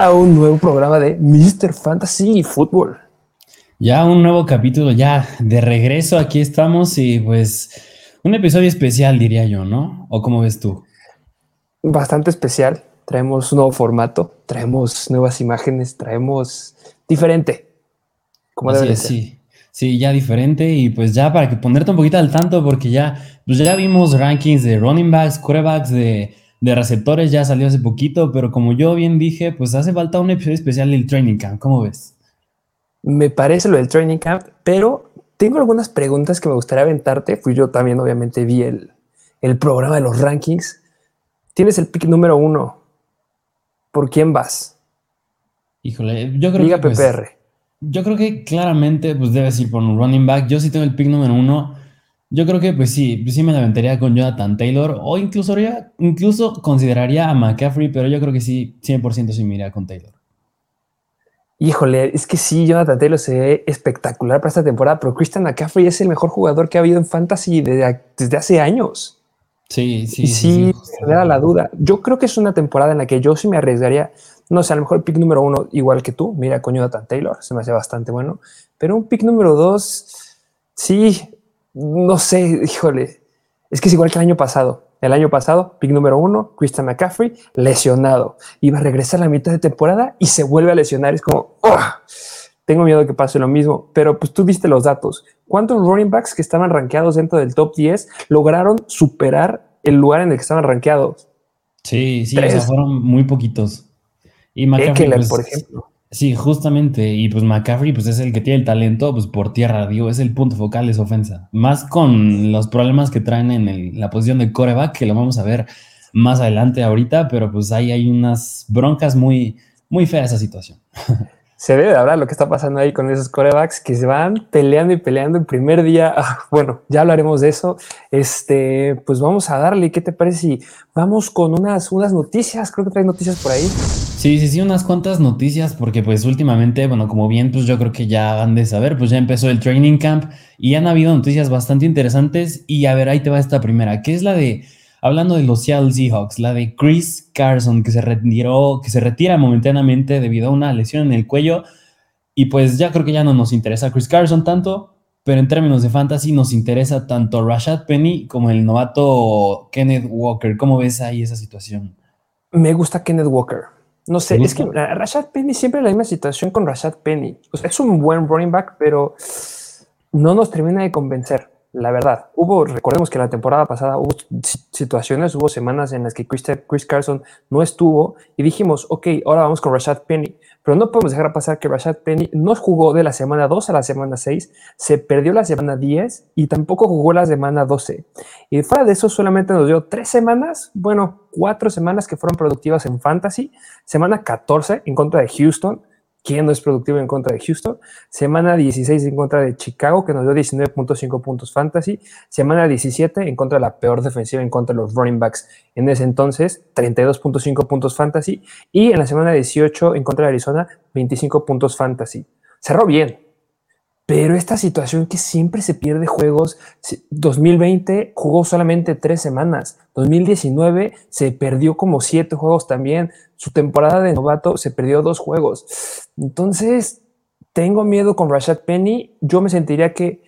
A un nuevo programa de Mr. Fantasy Football. Ya un nuevo capítulo, ya de regreso, aquí estamos y pues un episodio especial diría yo, ¿no? ¿O cómo ves tú? Bastante especial, traemos un nuevo formato, traemos nuevas imágenes, traemos diferente. Como debe ser. Sí, sí, ya diferente y pues ya para que ponerte un poquito al tanto porque ya, pues ya vimos rankings de running backs, quarterbacks, de de receptores ya salió hace poquito, pero como yo bien dije, pues hace falta un episodio especial del Training Camp. ¿Cómo ves? Me parece lo del Training Camp, pero tengo algunas preguntas que me gustaría aventarte. Fui yo también, obviamente, vi el, programa de los rankings. Tienes el pick número uno. ¿Por quién vas? Híjole, yo creo que. Pues, PPR. yo creo que claramente pues debes ir por un running back. Yo sí tengo el pick número uno. Yo creo que pues sí, pues sí me aventaría con Jonathan Taylor o incluso, incluso consideraría a McCaffrey, pero yo creo que sí, 100% sí me iría con Taylor. Híjole, es que sí, Jonathan Taylor se ve espectacular para esta temporada, pero Christian McCaffrey es el mejor jugador que ha habido en Fantasy desde, hace años. Sí, sí. sí, sí, me da la duda. Yo creo que es una temporada en la que yo sí me arriesgaría, no sé, a lo mejor el pick número uno, igual que tú, mira con Jonathan Taylor, se me hace bastante bueno, pero un pick número dos, sí, no sé, híjole, es que es igual que el año pasado. El año pasado, pick número uno, Christian McCaffrey, lesionado. Iba a regresar a la mitad de temporada y se vuelve a lesionar. Es como, tengo miedo que pase lo mismo. Pero pues tú viste los datos. ¿Cuántos running backs que estaban rankeados dentro del top 10 lograron superar el lugar en el que estaban rankeados? Sí, sí, fueron muy poquitos. Y McCaffrey, pues, por ejemplo. Sí, justamente. Y pues McCaffrey pues es el que tiene el talento pues por tierra, digo, es el punto focal de su ofensa. Más con los problemas que traen en la posición de coreback, que lo vamos a ver más adelante ahorita, pero pues ahí hay unas broncas muy, muy feas esa situación. se debe de hablar lo que está pasando ahí con esos corebacks que se van peleando y peleando el primer día. Ah, bueno, ya hablaremos de eso. Este, pues vamos a darle. ¿Qué te parece si vamos con unas, unas noticias? Creo que trae noticias por ahí. Sí, sí, sí, unas cuantas noticias, porque pues últimamente, bueno, como bien, pues yo creo que ya han de saber, pues ya empezó el training camp y han habido noticias bastante interesantes. Y a ver, ahí te va esta primera, que es la de Hablando de los Seattle Seahawks, la de Chris Carson, que se retiró, que se retira momentáneamente debido a una lesión en el cuello. Y pues ya creo que ya no nos interesa Chris Carson tanto, pero en términos de fantasy nos interesa tanto Rashad Penny como el novato Kenneth Walker. ¿Cómo ves ahí esa situación? Me gusta Kenneth Walker. No sé, es que Rashad Penny siempre la misma situación con Rashad Penny. es un buen running back, pero no nos termina de convencer la verdad. Hubo, recordemos que la temporada pasada hubo situaciones, hubo semanas en las que Chris, Carson no estuvo y dijimos, ok, ahora vamos con Rashad Penny, pero no podemos dejar pasar que Rashad Penny no jugó de la semana 2 a la semana 6, se perdió la semana 10 y tampoco jugó la semana 12. Y fuera de eso solamente nos dio tres semanas, bueno, cuatro semanas que fueron productivas en fantasy, semana 14 en contra de Houston, ¿Quién no es productivo en contra de Houston? Semana 16 en contra de Chicago, que nos dio 19.5 puntos fantasy. Semana 17 en contra de la peor defensiva en contra de los running backs en ese entonces, 32.5 puntos fantasy. Y en la semana 18 en contra de Arizona, 25 puntos fantasy. Cerró bien, pero esta situación que siempre se pierde juegos, 2020 jugó solamente tres semanas, 2019 se perdió como siete juegos también, su temporada de novato se perdió dos juegos. Entonces, tengo miedo con Rashad Penny, yo me sentiría que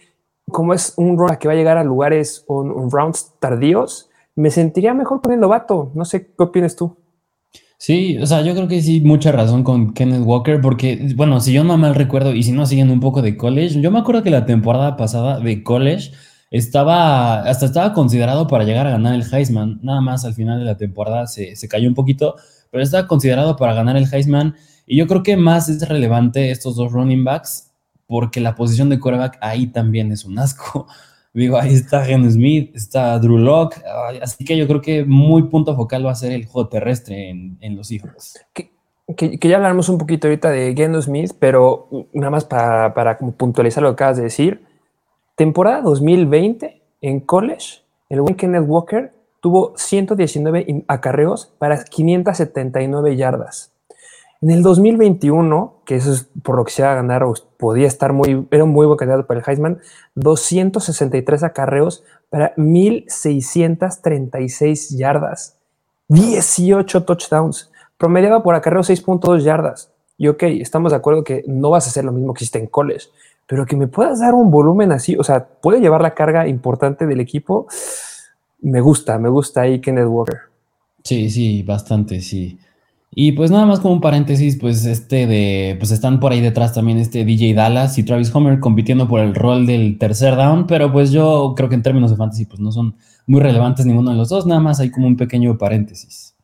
como es un run que va a llegar a lugares o un rounds tardíos, me sentiría mejor con el novato. No sé qué opinas tú. Sí, o sea, yo creo que sí, mucha razón con Kenneth Walker, porque, bueno, si yo no mal recuerdo y si no siguen un poco de college, yo me acuerdo que la temporada pasada de college estaba, hasta estaba considerado para llegar a ganar el Heisman, nada más al final de la temporada se, se cayó un poquito, pero estaba considerado para ganar el Heisman y yo creo que más es relevante estos dos running backs porque la posición de quarterback ahí también es un asco. Digo, ahí está Gen Smith, está Drew Locke, así que yo creo que muy punto focal va a ser el juego terrestre en, los hijos. Que, ya hablaremos un poquito ahorita de Geno Smith, pero nada más para, para como puntualizar lo que acabas de decir. Temporada 2020 en college, el buen Kenneth Walker tuvo 119 acarreos para 579 yardas. En el 2021, que eso es por lo que se iba a ganar, o podía estar muy, era muy buen candidato para el Heisman, 263 acarreos para 1636 yardas, 18 touchdowns. promediaba por acarreo 6.2 yardas. Y ok, estamos de acuerdo que no vas a hacer lo mismo que hiciste en college, pero que me puedas dar un volumen así, o sea, puede llevar la carga importante del equipo. Me gusta, me gusta ahí Kenneth Walker. Sí, sí, bastante, sí. Y pues nada más como un paréntesis, pues este de, pues están por ahí detrás también este DJ Dallas y Travis Homer compitiendo por el rol del tercer down, pero pues yo creo que en términos de fantasy pues no son muy relevantes ninguno de los dos, nada más hay como un pequeño paréntesis.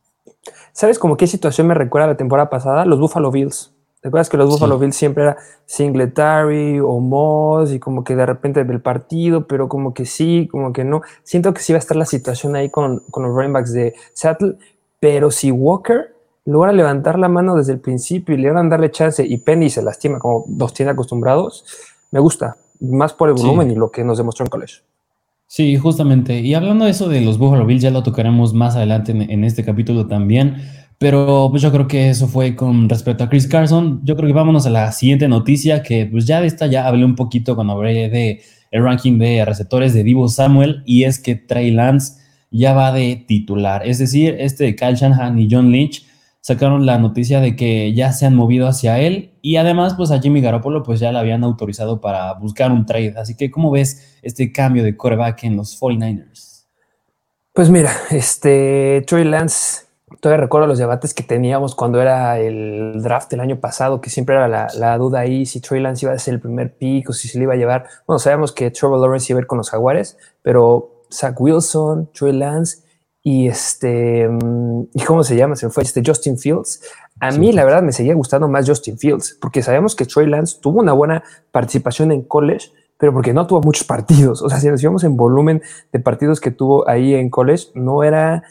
¿Sabes como qué situación me recuerda la temporada pasada? Los Buffalo Bills. ¿Te acuerdas que los Buffalo Bills siempre era Singletary o Moss y como que de repente del partido, pero como que sí, como que no? Siento que sí va a estar la situación ahí con, con los running backs de Seattle, pero si Walker logra levantar la mano desde el principio y le van a darle chance y Penny se lastima como los tiene acostumbrados, me gusta, más por el volumen y lo que nos demostró en college. Sí, justamente. Y hablando de eso de los Buffalo Bills, ya lo tocaremos más adelante en, este capítulo también. Pero pues yo creo que eso fue con respecto a Chris Carson. Yo creo que vámonos a la siguiente noticia, que pues ya de esta ya hablé un poquito cuando hablé de el ranking de receptores de Divo Samuel, y es que Trey Lance ya va de titular. Es decir, este de Kyle Shanahan y John Lynch sacaron la noticia de que ya se han movido hacia él y además pues a Jimmy Garoppolo pues ya le habían autorizado para buscar un trade. Así que ¿cómo ves este cambio de coreback en los 49ers? Pues mira, este Troy Lance, todavía recuerdo los debates que teníamos cuando era el draft del año pasado, que siempre era la, la duda ahí si Troy Lance iba a ser el primer pick o si se le iba a llevar. Bueno, sabemos que Trevor Lawrence iba a ir con los Jaguares, pero Zach Wilson, Troy Lance y este, mm, ¿y cómo se llama? Se me fue este Justin Fields. A mí, la verdad, me seguía gustando más Justin Fields, porque sabemos que Troy Lance tuvo una buena participación en college, pero porque no tuvo muchos partidos. O sea, si nos íbamos en volumen de partidos que tuvo ahí en college, no era,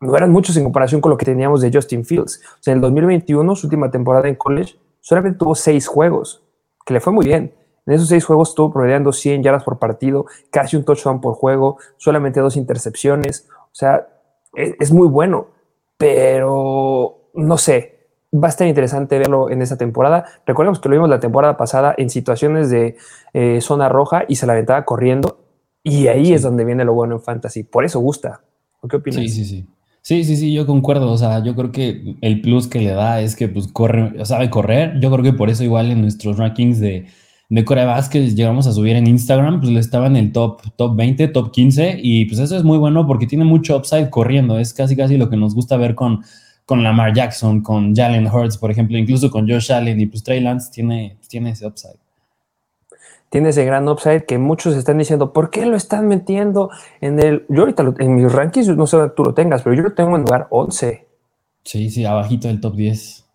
no eran muchos en comparación con lo que teníamos de Justin Fields. O sea, en el 2021, su última temporada en college, solamente tuvo seis juegos, que le fue muy bien. En esos seis juegos estuvo promediando 100 yardas por partido, casi un touchdown por juego, solamente dos intercepciones. O sea, es, muy bueno, pero no sé, va a estar interesante verlo en esta temporada. Recordemos que lo vimos la temporada pasada en situaciones de eh, zona roja y se la aventaba corriendo. Y ahí es donde viene lo bueno en fantasy. Por eso gusta. ¿Qué opinas? Sí, sí, sí. Sí, sí, sí, yo concuerdo. O sea, yo creo que el plus que le da es que pues corre, sabe correr. Yo creo que por eso igual en nuestros rankings de de corebacks que llegamos a subir en Instagram, pues le estaba en el top, top 20, top 15, y pues eso es muy bueno porque tiene mucho upside corriendo, es casi casi lo que nos gusta ver con, con Lamar Jackson, con Jalen Hurts, por ejemplo, incluso con Josh Allen, y pues Trey Lance tiene, tiene ese upside. Tiene ese gran upside que muchos están diciendo, ¿por qué lo están metiendo en el... Yo ahorita en mis rankings, no sé tú lo tengas, pero yo lo tengo en lugar 11. Sí, sí, abajito del top 10.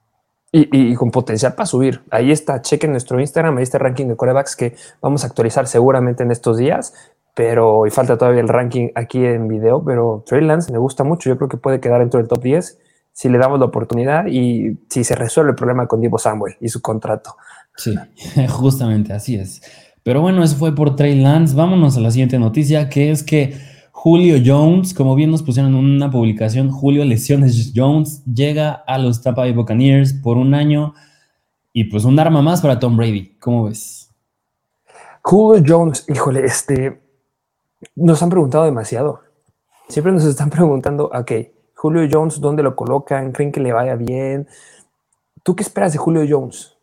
Y, con potencial para subir. Ahí está, chequen nuestro Instagram, ahí está el ranking de corebacks que vamos a actualizar seguramente en estos días, pero y falta todavía el ranking aquí en video, pero Trey Lance me gusta mucho, yo creo que puede quedar dentro del top 10 si le damos la oportunidad y si se resuelve el problema con Divo Samuel y su contrato. Sí, justamente así es. Pero bueno, eso fue por Trey Lance. Vámonos a la siguiente noticia, que es que Julio Jones, como bien nos pusieron en una publicación, Julio Lesiones Jones llega a los Tampa Bay Buccaneers por un año y pues un arma más para Tom Brady. ¿Cómo ves? Julio Jones, híjole, este, nos han preguntado demasiado. Siempre nos están preguntando, ok, Julio Jones, ¿dónde lo colocan? ¿Creen que le vaya bien? ¿Tú qué esperas de Julio Jones?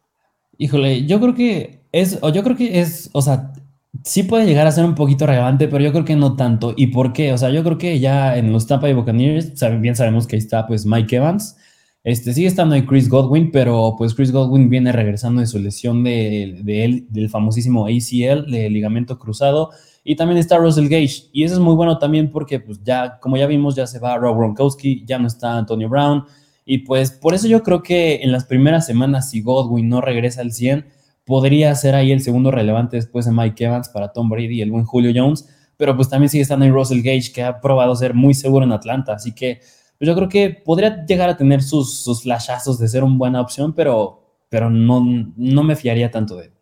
Híjole, yo creo que es, o yo creo que es, o sea, sí puede llegar a ser un poquito relevante, pero yo creo que no tanto. ¿Y por qué? O sea, yo creo que ya en los Tampa Bay Buccaneers, bien sabemos que ahí está pues Mike Evans. Este, sigue estando ahí Chris Godwin, pero pues Chris Godwin viene regresando de su lesión de, él, del famosísimo ACL, de ligamento cruzado. Y también está Russell Gage. Y eso es muy bueno también porque pues ya, como ya vimos, ya se va Rob Gronkowski, ya no está Antonio Brown. Y pues por eso yo creo que en las primeras semanas, si Godwin no regresa al 100, podría ser ahí el segundo relevante después de Mike Evans para Tom Brady y el buen Julio Jones, pero pues también sigue estando ahí Russell Gage, que ha probado ser muy seguro en Atlanta, así que pues yo creo que podría llegar a tener sus, sus flashazos de ser una buena opción, pero, pero no, no me fiaría tanto de él.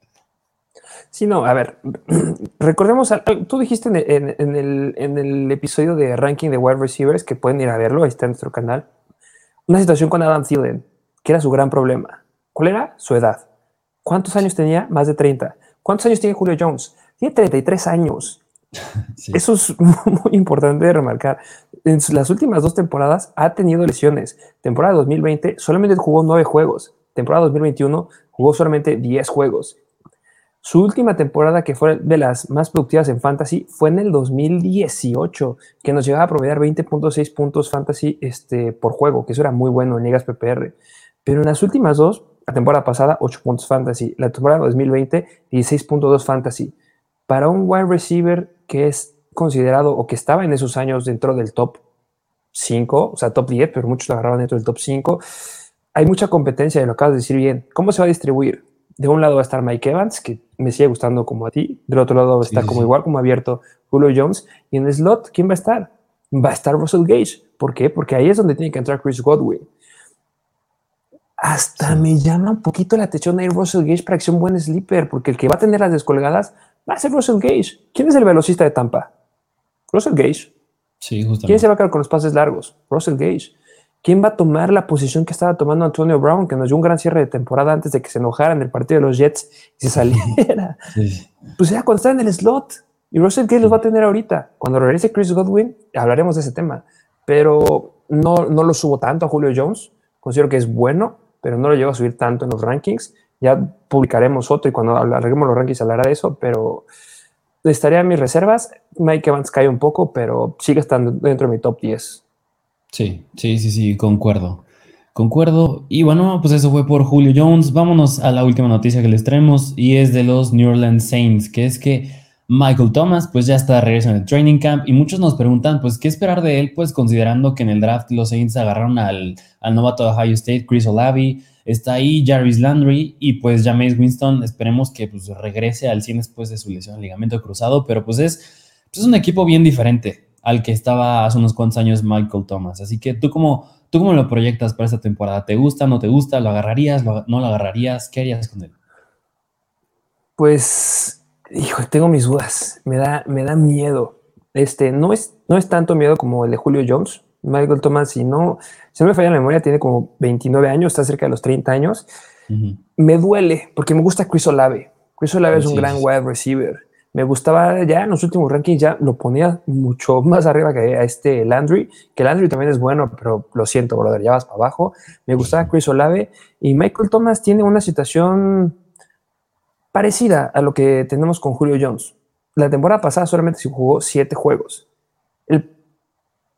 Sí, no, a ver, recordemos, tú dijiste en, el, en, el, episodio de ranking de wide receivers que pueden ir a verlo, ahí está en nuestro canal, una situación con Adam Thielen, que era su gran problema. ¿Cuál era? Su edad. ¿Cuántos años tenía? Más de 30. ¿Cuántos años tiene Julio Jones? Tiene 33 años. Eso es muy importante de remarcar. en las últimas dos temporadas ha tenido lesiones. Temporada 2020 solamente jugó nueve juegos. Temporada 2021 jugó solamente 10 juegos. Su última temporada, que fue de las más productivas en Fantasy, fue en el 2018, que nos llegaba a promediar 20.6 puntos Fantasy este, por juego, que eso era muy bueno en ligas PPR. Pero en las últimas dos, la temporada pasada, 8 puntos Fantasy. La temporada 2020, 16.2 Fantasy. Para un wide receiver que es considerado o que estaba en esos años dentro del top 5, o sea, top 10, pero muchos lo agarraban dentro del top 5, hay mucha competencia, y lo acabas de decir bien. ¿Cómo se va a distribuir? de un lado va a estar Mike Evans, que me sigue gustando como a ti, del otro lado va a estar como igual, como abierto Julio Jones, y en el slot, ¿quién va a estar? Va a estar Russell Gage. ¿Por qué? Porque ahí es donde tiene que entrar Chris Godwin. Hasta me llama un poquito la atención ahí Russell Gage para que sea un buen sleeper, porque el que va a tener las descolgadas va a ser Russell Gage. ¿Quién es el velocista de Tampa? Russell Gage. Sí, justamente. ¿Quién se va a quedar con los pases largos? Russell Gage. ¿Quién va a tomar la posición que estaba tomando Antonio Brown, que nos dio un gran cierre de temporada antes de que se enojara en el partido de los Jets y se saliera? Pues ya cuando está en el slot. Y Russell Gage los va a tener ahorita. Cuando regrese Chris Godwin, hablaremos de ese tema. Pero no, no lo subo tanto a Julio Jones. Considero que es bueno, pero no lo llevo a subir tanto en los rankings. Ya publicaremos otro y cuando arreglemos los rankings hablará de eso, pero estaría en mis reservas. Mike Evans cae un poco, pero sigue estando dentro de mi top 10. Sí, sí, sí, sí, concuerdo. Concuerdo. Y bueno, pues eso fue por Julio Jones. Vámonos a la última noticia que les traemos y es de los New Orleans Saints, que es que Michael Thomas pues ya está de regreso en el training camp y muchos nos preguntan pues qué esperar de él pues considerando que en el draft los Saints agarraron al, al novato de Ohio State, Chris Olavi, está ahí Jarvis Landry y pues Jameis Winston esperemos que pues regrese al 100 después de su lesión al ligamento cruzado, pero pues es, pues, es un equipo bien diferente al que estaba hace unos cuantos años Michael Thomas. Así que tú cómo, tú cómo lo proyectas para esta temporada? ¿Te gusta, no te gusta? ¿Lo agarrarías, no lo agarrarías? ¿Qué harías con él? Pues, hijo, tengo mis dudas. Me da, me da miedo. Este, no es, no es tanto miedo como el de Julio Jones. Michael Thomas, si no, si no me falla la memoria, tiene como 29 años, está cerca de los 30 años. Me duele porque me gusta Chris Olave. Chris Olave es un gran wide receiver me gustaba ya en los últimos rankings, ya lo ponía mucho más arriba que a este Landry, que Landry también es bueno, pero lo siento, brother, ya vas para abajo. Me gustaba Chris Olave y Michael Thomas tiene una situación parecida a lo que tenemos con Julio Jones. La temporada pasada solamente se jugó siete juegos.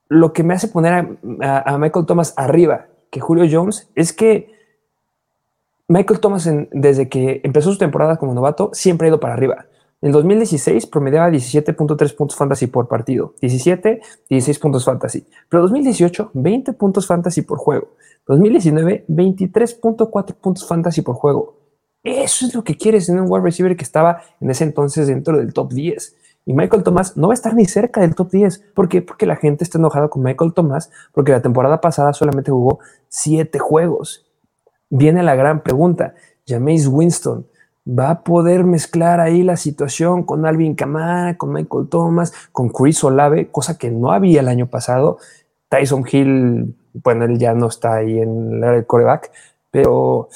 lo que me hace poner a, Michael Thomas arriba que Julio Jones es que Michael Thomas, desde que empezó su temporada como novato, siempre ha ido para arriba. En 2016 promediaba 17.3 puntos fantasy por partido, 17, 16 puntos fantasy. Pero 2018, 20 puntos fantasy por juego. 2019, 23.4 puntos fantasy por juego. Eso es lo que quieres en un wide receiver que estaba en ese entonces dentro del top 10. Y Michael Thomas no va a estar ni cerca del top 10. ¿Por qué? Porque la gente está enojada con Michael Thomas, porque la temporada pasada solamente jugó 7 juegos. Viene la gran pregunta. Jameis Winston va a poder mezclar ahí la situación con Alvin Kamara, con Michael Thomas, con Chris Olave, cosa que no había el año pasado. Tyson Hill, bueno, él ya no está ahí en el coreback, pero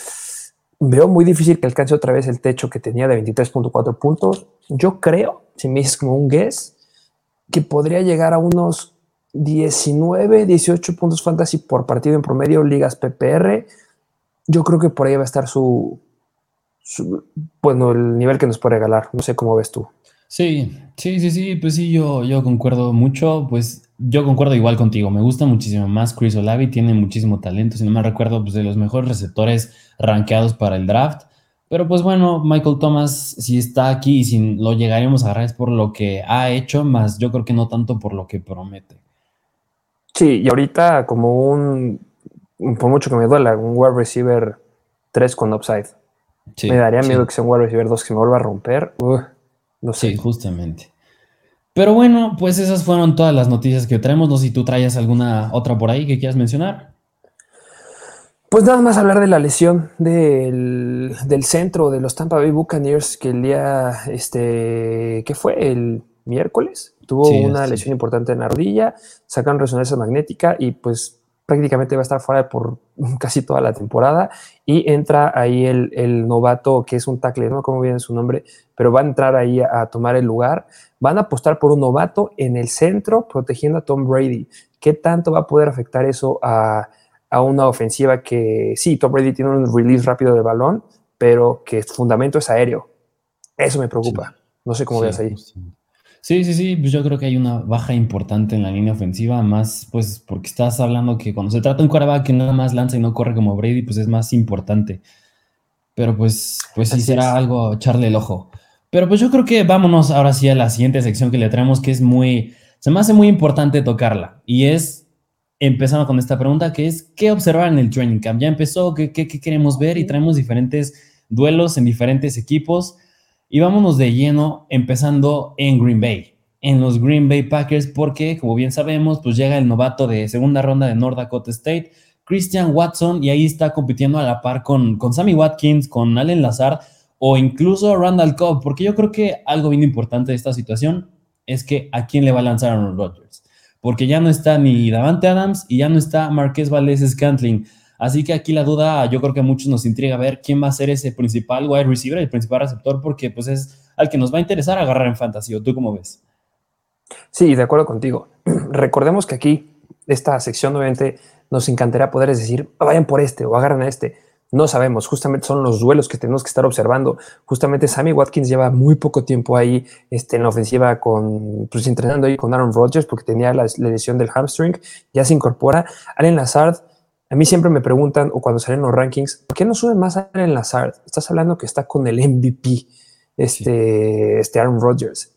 veo muy difícil que alcance otra vez el techo que tenía de 23.4 puntos. Yo creo, si me dices como un guess, que podría llegar a unos 19, 18 puntos fantasy por partido en promedio, ligas PPR. Yo creo que por ahí va a estar su, bueno, el nivel que nos puede regalar. No sé cómo ves tú. Sí, sí, sí, sí, pues sí, yo, yo concuerdo mucho, pues yo concuerdo igual contigo, me gusta muchísimo más Chris Olavi, tiene muchísimo talento, si no me recuerdo, pues de los mejores receptores rankeados para el draft, pero pues bueno, Michael Thomas, si está aquí y si lo llegaremos a agarrar es por lo que ha hecho, más yo creo que no tanto por lo que promete. Sí, y ahorita como un, por mucho que me duela, un wide receiver 3 con upside me daría miedo que sea un wide receiver 2 que se me vuelva a romper. no sé. Sí, justamente. Pero bueno, pues esas fueron todas las noticias que traemos. No sé si tú traías alguna otra por ahí que quieras mencionar. Pues nada más hablar de la lesión del, centro de los Tampa Bay Buccaneers que el día, este, ¿qué fue? El miércoles. Tuvo una lesión importante en la rodilla, sacaron resonancia magnética y pues prácticamente va a estar fuera por casi toda la temporada y entra ahí el, novato que es un tackle, no cómo viene su nombre, pero va a entrar ahí a, tomar el lugar. Van a apostar por un novato en el centro protegiendo a Tom Brady, ¿qué tanto va a poder afectar eso a, una ofensiva que sí, Tom Brady tiene un release rápido del balón, pero que su fundamento es aéreo? Eso me preocupa. No sé cómo veas ahí. Sí, sí, sí, pues yo creo que hay una baja importante en la línea ofensiva, más pues porque estás hablando que cuando se trata de un quarterback que nada más lanza y no corre como Brady, pues es más importante. Pero pues, pues sí será algo echarle el ojo. Pero pues yo creo que vámonos ahora sí a la siguiente sección que le traemos, que es muy, se me hace muy importante tocarla. Y es, empezando con esta pregunta, que es, ¿qué observar en el training camp? Ya empezó, ¿qué, qué, queremos ver? Y traemos diferentes duelos en diferentes equipos. Y vámonos de lleno, empezando en Green Bay, en los Green Bay Packers, porque como bien sabemos, pues llega el novato de segunda ronda de North Dakota State, Christian Watson, y ahí está compitiendo a la par con, con Sammy Watkins, con Allen Lazard o incluso Randall Cobb, porque yo creo que algo bien importante de esta situación es que a quién le va a lanzar Aaron Rodgers, porque ya no está ni Davante Adams y ya no está Marqués Valdez Scantling. Así que aquí la duda, yo creo que a muchos nos intriga ver quién va a ser ese principal wide receiver, el principal receptor, porque pues es al que nos va a interesar agarrar en fantasy. ¿O tú cómo ves? Sí, de acuerdo contigo. Recordemos que aquí, esta sección, obviamente, nos encantaría poder decir, vayan por este o agarren a este no sabemos, justamente son los duelos que tenemos que estar observando. Justamente Sammy Watkins lleva muy poco tiempo ahí este, en la ofensiva con, pues entrenando ahí con Aaron Rodgers porque tenía la, lesión del hamstring, ya se incorpora. Allen Lazard, a mí siempre me preguntan, o cuando salen los rankings, ¿por qué no suben más a Allen Lazard? Estás hablando que está con el MVP, este, este Aaron Rodgers.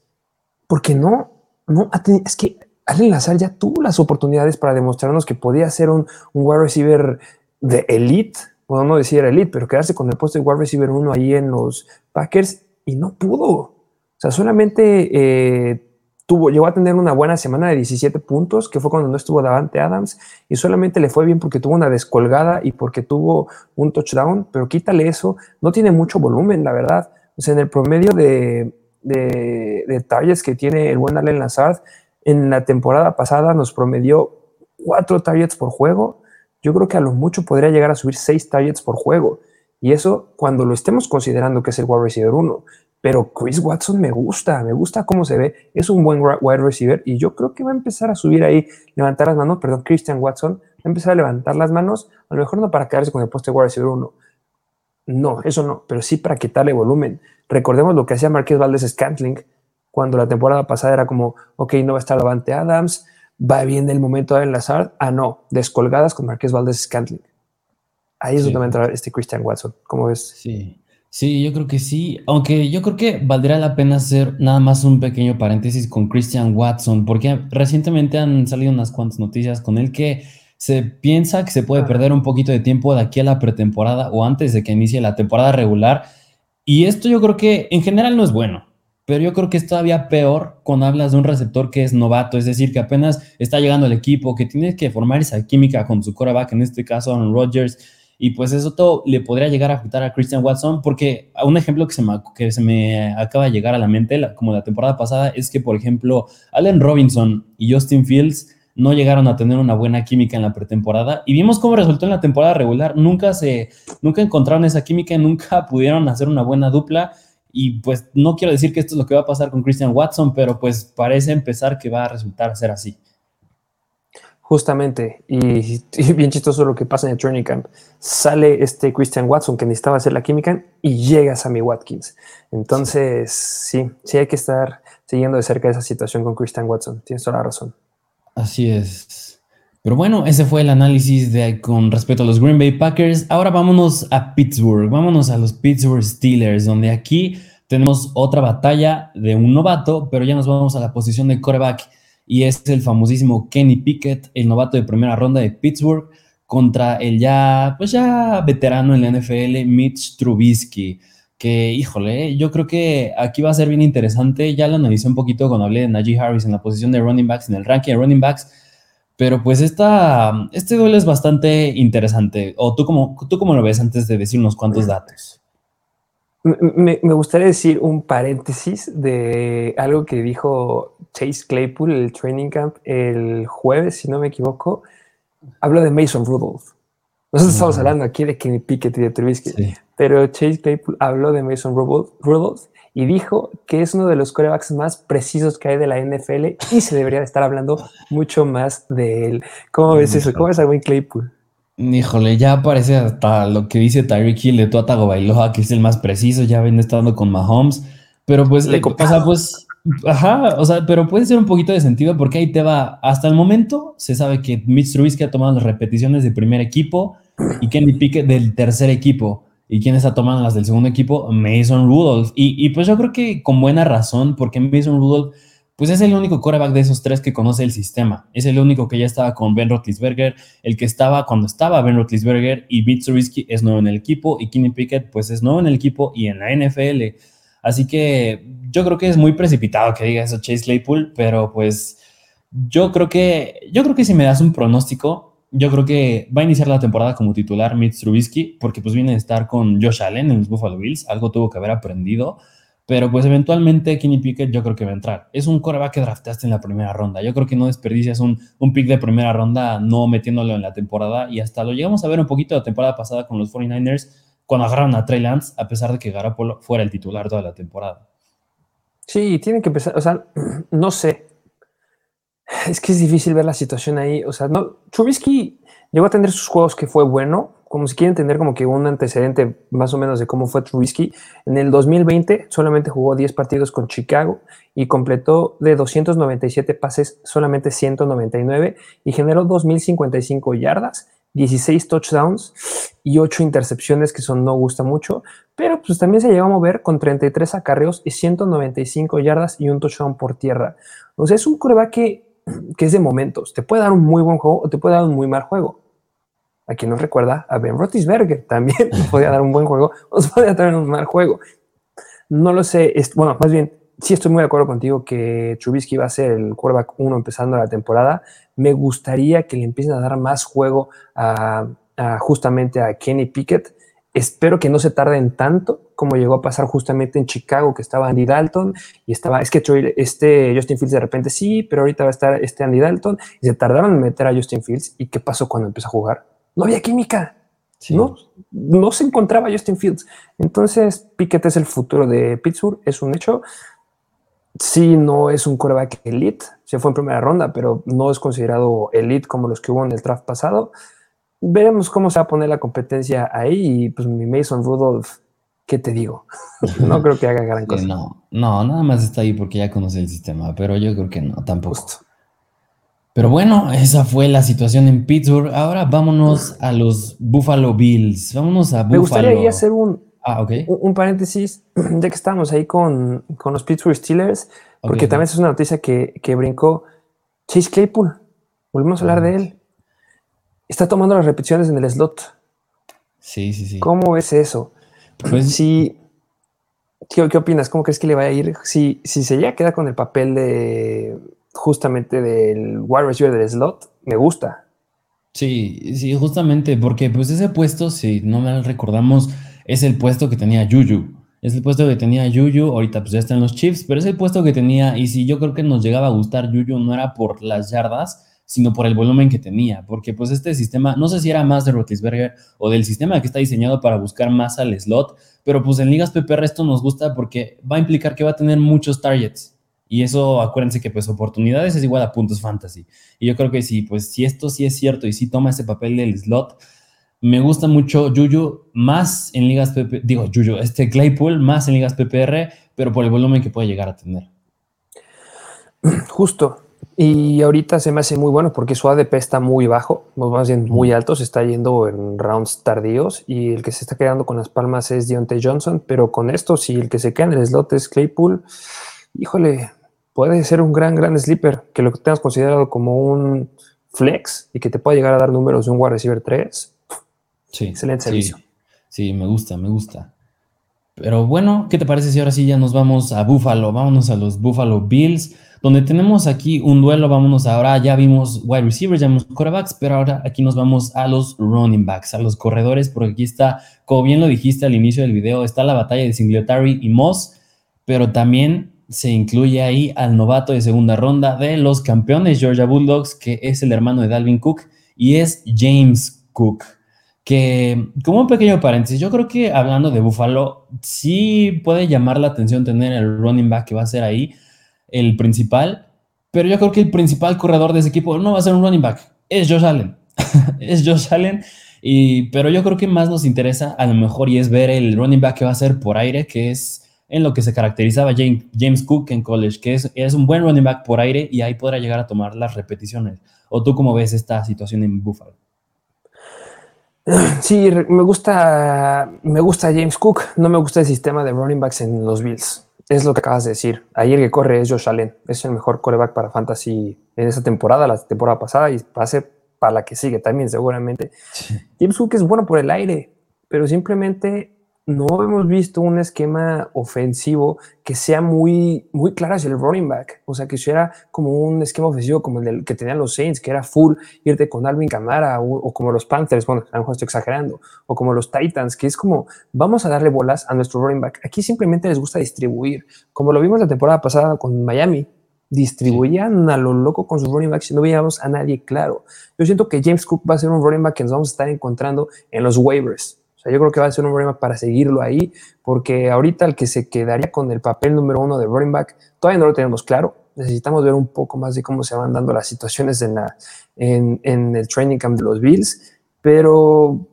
Porque no, no, es que Allen Lazard ya tuvo las oportunidades para demostrarnos que podía ser un, un wide receiver de elite bueno, no decir elite, pero quedarse con el puesto de wide receiver uno ahí en los Packers y no pudo. O sea, solamente eh, llegó a tener una buena semana de 17 puntos, que fue cuando no estuvo Davante Adams, y solamente le fue bien porque tuvo una descolgada y porque tuvo un touchdown, pero quítale eso, no tiene mucho volumen, la verdad. O sea, en el promedio de, de, de targets que tiene el buen Allen Lazard, en la temporada pasada nos promedió cuatro targets por juego yo creo que a lo mucho podría llegar a subir seis targets por juego. Y eso cuando lo estemos considerando que es el wide receiver 1. Pero Chris Watson me gusta, me gusta cómo se ve. Es un buen wide receiver y yo creo que va a empezar a subir ahí, levantar las manos. Perdón, Christian Watson va a empezar a levantar las manos. A lo mejor no para quedarse con el poste de wide receiver 1. No, eso no, pero sí para quitarle volumen. Recordemos lo que hacía Marqués Valdez Scantling cuando la temporada pasada era como, ok, no va a estar Davante Adams, va bien el momento de enlazar. Ah, no, descolgadas con Marqués Valdés Scantling. Ahí es donde va a entrar este Christian Watson. ¿Cómo ves? Sí. Sí, yo creo que sí, aunque yo creo que valdría la pena hacer nada más un pequeño paréntesis con Christian Watson, porque recientemente han salido unas cuantas noticias con él que se piensa que se puede perder un poquito de tiempo de aquí a la pretemporada o antes de que inicie la temporada regular. Y esto yo creo que en general no es bueno pero yo creo que es todavía peor cuando hablas de un receptor que es novato, es decir, que apenas está llegando al equipo, que tiene que formar esa química con su coreback, en este caso Aaron Rodgers, y pues eso todo le podría llegar a afectar a Christian Watson, porque un ejemplo que se me, que se me acaba de llegar a la mente, como la temporada pasada, es que, por ejemplo, Allen Robinson y Justin Fields no llegaron a tener una buena química en la pretemporada y vimos cómo resultó en la temporada regular. Nunca se, nunca encontraron esa química, nunca pudieron hacer una buena dupla y pues no quiero decir que esto es lo que va a pasar con Christian Watson, pero pues parece empezar que va a resultar ser así. Justamente, y, bien chistoso lo que pasa en el training camp. Sale este Christian Watson que necesitaba hacer la química y llega Sammy Watkins. Entonces, sí, sí hay que estar siguiendo de cerca esa situación con Christian Watson. Tienes toda la razón. Así es. Pero bueno, ese fue el análisis de, con respecto a los Green Bay Packers. Ahora vámonos a Pittsburgh, vámonos a los Pittsburgh Steelers, donde aquí tenemos otra batalla de un novato, pero ya nos vamos a la posición de quarterback y es el famosísimo Kenny Pickett, el novato de primera ronda de Pittsburgh, contra el ya, pues ya veterano en la NFL, Mitch Trubisky. Que, híjole, yo creo que aquí va a ser bien interesante. Ya lo analicé un poquito cuando hablé de Najee Harris en la posición de running backs, en el ranking de running backs pero pues esta, este duelo es bastante interesante. ¿O tú cómo, tú cómo lo ves antes de decir unos cuantos datos? Me, me, gustaría decir un paréntesis de algo que dijo Chase Claypool, el training camp, el jueves, si no me equivoco. Hablo de Mason Rudolph. Nosotros estamos hablando aquí de Kenny Pickett y de Trubisky, pero Chase Claypool habló de Mason Rudolph y dijo que es uno de los corebacks más precisos que hay de la NFL y se debería de estar hablando mucho más de él. ¿Cómo ves eso? ¿Cómo es a Wayne Claypool? Híjole, ya parece hasta lo que dice Tyreek Hill de Tua Tagovailoa, que es el más preciso, ya viene estando con Mahomes, pero pues, Le o sea, pues, ajá, o sea, pero puede ser un poquito de sentido porque ahí te va, hasta el momento se sabe que Mitch Trubisky ha tomado las repeticiones de primer equipo y Kenny Pickett del tercer equipo. ¿Y quién está tomando las del segundo equipo? Mason Rudolph. Y, y pues yo creo que con buena razón, porque Mason Rudolph pues es el único quarterback de esos tres que conoce el sistema. Es el único que ya estaba con Ben Roethlisberger, el que estaba cuando estaba Ben Roethlisberger y Mitch Trubisky es nuevo en el equipo y Kenny Pickett pues es nuevo en el equipo y en la NFL. Así que yo creo que es muy precipitado que diga eso Chase Claypool, pero pues yo creo que yo creo que si me das un pronóstico, yo creo que va a iniciar la temporada como titular Mitch Trubisky porque pues viene a estar con Josh Allen en los Buffalo Bills, algo tuvo que haber aprendido. Pero pues eventualmente Kenny Pickett yo creo que va a entrar. Es un coreback que drafteaste en la primera ronda. Yo creo que no desperdicias un, un pick de primera ronda no metiéndolo en la temporada. Y hasta lo llegamos a ver un poquito la temporada pasada con los 49ers cuando agarraron a Trey Lance, a pesar de que Garapolo fuera el titular toda la temporada. Sí, tienen que empezar, o sea, no sé. Es que es difícil ver la situación ahí. O sea, no, Trubisky llegó a tener sus juegos que fue bueno, como si quieren tener como que un antecedente más o menos de cómo fue Trubisky, en el 2020 solamente jugó 10 partidos con Chicago y completó de 297 pases solamente 199 y generó 2.055 yardas, 16 touchdowns y 8 intercepciones, que son no gusta mucho, pero pues también se llegó a mover con 33 acarreos y 195 yardas y un touchdown por tierra. O sea, es un coreback que, que es de momentos, te puede dar un muy buen juego o te puede dar un muy mal juego a quien nos recuerda a Ben Roethlisberger. También podía dar un buen juego, nos podía dar un mal juego. No lo sé, bueno, más bien, sí estoy muy de acuerdo contigo que Trubisky va a ser el quarterback 1 empezando la temporada. Me gustaría que le empiecen a dar más juego a, justamente a Kenny Pickett. Espero que no se tarden tanto como llegó a pasar justamente en Chicago, que estaba Andy Dalton y estaba, es que este Justin Fields de repente sí, pero ahorita va a estar este Andy Dalton y se tardaron en meter a Justin Fields. ¿Y qué pasó cuando empezó a jugar? No había química. ¿no? no se encontraba Justin Fields. Entonces, Pickett es el futuro de Pittsburgh, es un hecho. Sí, no es un coreback elite, se fue en primera ronda, pero no es considerado elite como los que hubo en el draft pasado. Veremos cómo se va a poner la competencia ahí y pues mi Mason Rudolph, ¿qué te digo? no creo que haga gran cosa. No, no, nada más está ahí porque ya conoce el sistema, pero yo creo que no, tampoco. Pero bueno, esa fue la situación en Pittsburgh. Ahora vámonos a los Buffalo Bills. Vámonos a Buffalo. Me gustaría hacer un, ah, un, paréntesis, ya que estamos ahí con, los Pittsburgh Steelers, porque también es una noticia que, brincó Chase Claypool. Volvemos a hablar de él. Está tomando las repeticiones en el slot. Sí, sí, sí. ¿Cómo es eso? Pues sí. ¿Qué, opinas? ¿Cómo crees que le va a ir? Si, si se ya queda con el papel de justamente del wide receiver del slot, me gusta. Sí, sí, justamente, porque pues ese puesto, si no me recordamos, es el puesto que tenía Juju. Es el puesto que tenía Juju, ahorita pues ya está en los Chiefs, pero es el puesto que tenía, y si yo creo que nos llegaba a gustar Juju no era por las yardas, sino por el volumen que tenía, porque pues este sistema, no sé si era más de Rotisberger o del sistema que está diseñado para buscar más al slot, pero pues en ligas PPR esto nos gusta porque va a implicar que va a tener muchos targets. Y eso, acuérdense que pues oportunidades es igual a puntos fantasy. Y yo creo que sí, pues si esto sí es cierto y si toma ese papel del slot, me gusta mucho Juju más en ligas PPR, digo Juju, este Claypool más en ligas PPR, pero por el volumen que puede llegar a tener. Justo. Y ahorita se me hace muy bueno porque su ADP está muy bajo, más bien muy alto, se está yendo en rounds tardíos y el que se está quedando con las palmas es Deontay Johnson, pero con esto, si el que se queda en el slot es Claypool, híjole, puede ser un gran, gran sleeper, que lo tengas considerado como un flex y que te pueda llegar a dar números de un wide receiver 3. Sí. Excelente servicio. Sí, me gusta, me gusta. Pero bueno, ¿qué te parece si ahora sí ya nos vamos a Buffalo? Vámonos a los Buffalo Bills, donde tenemos aquí un duelo. Vámonos ahora, ya vimos wide receivers, ya vimos quarterbacks, pero ahora aquí nos vamos a los running backs, a los corredores, porque aquí está, como bien lo dijiste al inicio del video, está la batalla de Singletary y Moss, pero también se incluye ahí al novato de segunda ronda de los campeones Georgia Bulldogs, que es el hermano de Dalvin Cook y es James Cook. que, como un pequeño paréntesis, yo creo que hablando de Buffalo, sí puede llamar la atención tener el running back que va a ser ahí el principal, pero yo creo que el principal corredor de ese equipo no va a ser un running back, es Josh Allen. es Josh Allen. Y, pero yo creo que más nos interesa a lo mejor y es ver el running back que va a ser por aire, que es en lo que se caracterizaba James, Cook en college, que es, es, un buen running back por aire y ahí podrá llegar a tomar las repeticiones. ¿O tú cómo ves esta situación en Buffalo? Sí, me gusta, me gusta James Cook, no me gusta el sistema de running backs en los Bills. Es lo que acabas de decir. Ayer que corre es Josh Allen, es el mejor coreback para fantasy en esa temporada, la temporada pasada y va a ser para la que sigue también seguramente. James Cook es bueno por el aire, pero simplemente no hemos visto un esquema ofensivo que sea muy, muy claro hacia el running back. O sea, que sea como un esquema ofensivo como el que tenían los Saints, que era full irte con Alvin Camara o, como los Panthers, bueno, a lo mejor estoy exagerando, o como los Titans, que es como vamos a darle bolas a nuestro running back. Aquí simplemente les gusta distribuir, como lo vimos la temporada pasada con Miami. Distribuían a lo loco con sus running backs y no veíamos a nadie claro. Yo siento que James Cook va a ser un running back que nos vamos a estar encontrando en los waivers yo creo que va a ser un back para seguirlo ahí, porque ahorita el que se quedaría con el papel número uno de running back, todavía no lo tenemos claro. Necesitamos ver un poco más de cómo se van dando las situaciones en, la, en, en el training camp de los Bills, pero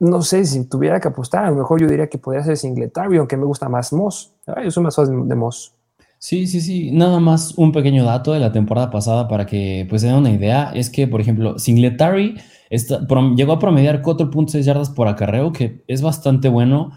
no sé si tuviera que apostar, a lo mejor yo diría que podría ser Singletary, aunque me gusta más Moss. Yo soy más fan de Moss. Sí, sí, sí. Nada más un pequeño dato de la temporada pasada para que pues se den una idea. Es que, por ejemplo, Singletary llegó a promediar 4.6 yardas por acarreo, que es bastante bueno.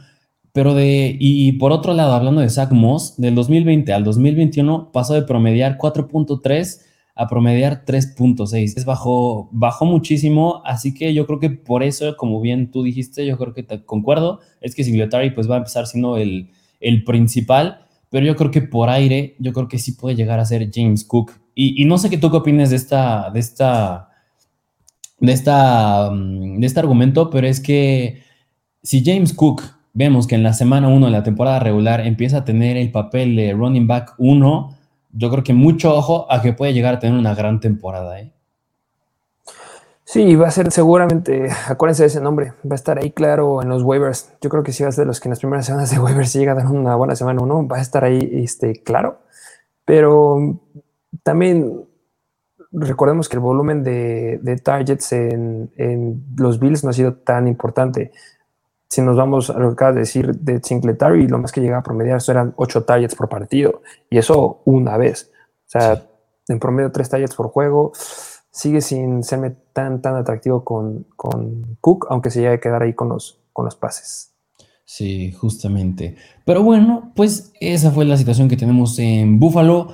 Pero de, y por otro lado, hablando de Zach Moss, del 2020 al 2021 pasó de promediar 4.3 a promediar 3.6. Es bajó, bajó muchísimo, así que yo creo que por eso, como bien tú dijiste, yo creo que te concuerdo, es que Singletary pues va a empezar siendo el, el principal, pero yo creo que por aire, yo creo que sí puede llegar a ser James Cook. Y, y no sé qué tú qué opinas de esta, de esta de, esta, mm, de este argumento, pero es que si James Cook vemos que en la semana 1 de la temporada regular empieza a tener el papel de running back 1, yo creo que mucho ojo a que puede llegar a tener una gran temporada. ¿eh? Sí, va a ser seguramente, acuérdense de ese nombre, va a estar ahí claro en los waivers. Yo creo que si va a de los que en las primeras semanas de waivers llega a dar una buena semana 1, va a estar ahí este, claro. Pero también recordemos que el volumen de, targets en, los Bills no ha sido tan importante. Si nos vamos a lo que acabas de decir de Singletary, lo más que llegaba a promediar eran 8 targets por partido. Y eso una vez. O sea, en promedio 3 targets por juego. Sigue sin serme tan, tan atractivo con, con Cook, aunque se llegue a quedar ahí con los, con los pases. Sí, justamente. Pero bueno, pues esa fue la situación que tenemos en Buffalo.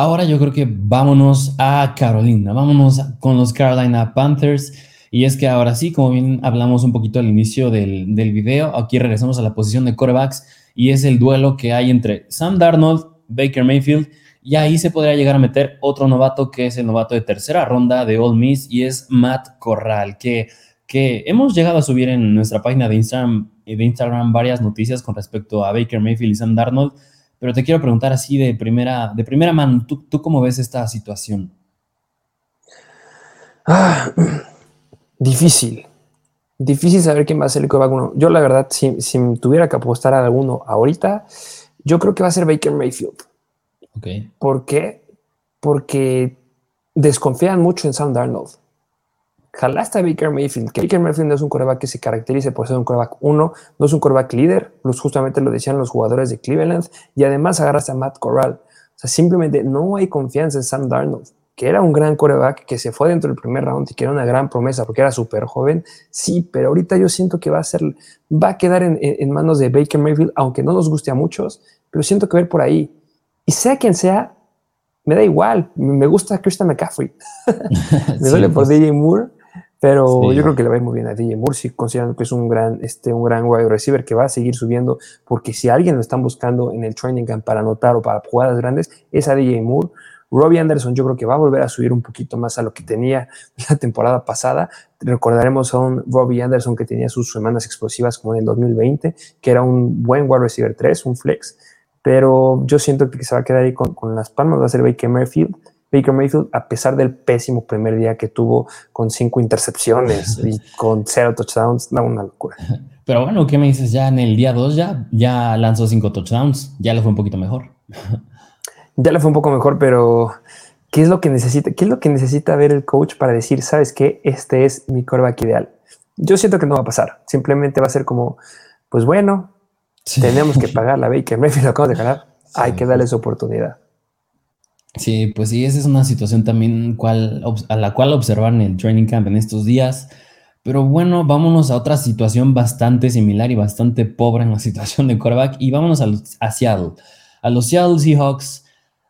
Ahora yo creo que vámonos a Carolina, vámonos con los Carolina Panthers. Y es que ahora sí, como bien hablamos un poquito al inicio del, del video, aquí regresamos a la posición de corebacks y es el duelo que hay entre Sam Darnold, Baker Mayfield, y ahí se podría llegar a meter otro novato que es el novato de tercera ronda de Old Miss y es Matt Corral, que, que hemos llegado a subir en nuestra página de Instagram, de Instagram varias noticias con respecto a Baker Mayfield y Sam Darnold pero te quiero preguntar así de primera, de primera mano, ¿tú, ¿tú cómo ves esta situación? Ah, difícil. Difícil saber quién va a ser el coreback uno. Yo, la verdad, si, tuviera que apostar a alguno ahorita, yo creo que va a ser Baker Mayfield. Okay. ¿Por qué? Porque desconfían mucho en Sam Darnold jalaste a Baker Mayfield, que Baker Mayfield no es un coreback que se caracterice por ser un coreback uno, no es un coreback líder, pues justamente lo decían los jugadores de Cleveland, y además agarraste a Matt Corral. O sea, simplemente no hay confianza en Sam Darnold, que era un gran coreback, que se fue dentro del primer round y que era una gran promesa porque era súper joven. Sí, pero ahorita yo siento que va a ser, va a quedar en, manos de Baker Mayfield, aunque no nos guste a muchos, pero siento que ver por ahí. Y sea quien sea, me da igual. Me gusta Christian McCaffrey. me duele por pues. DJ Moore, pero yo creo que le va a ir muy bien a DJ Moore, considerando que es un gran, este, un gran wide receiver que va a seguir subiendo, porque si alguien lo están buscando en el training camp para anotar o para jugadas grandes, es a DJ Moore. Robbie Anderson yo creo que va a volver a subir un poquito más a lo que tenía la temporada pasada. Recordaremos a un Robbie Anderson que tenía sus semanas explosivas como en el 2020, que era un buen wide receiver 3, un flex, pero yo siento que se va a quedar ahí con, con las palmas, va a ser Baker Merfield Baker Mayfield, a pesar del pésimo primer día que tuvo con cinco intercepciones y con cero touchdowns, da una locura. Pero bueno, ¿qué me dices? Ya en el día 2 ya, ya lanzó cinco touchdowns, ya le fue un poquito mejor. ya le fue un poco mejor, pero ¿qué es lo que necesita? ¿Qué es lo que necesita ver el coach para decir, sabes qué, este es mi coreback ideal? Yo siento que no va a pasar. Simplemente va a ser como, pues bueno, tenemos que pagar la Baker Mayfield, lo acabamos de ganar. Hay que darle su oportunidad. Sí, pues sí, esa es una situación también a la cual observar en el training camp en estos días. Pero bueno, vámonos a otra situación bastante similar y bastante pobre en la situación de quarterback y vámonos a, Seattle, a los Seattle Seahawks,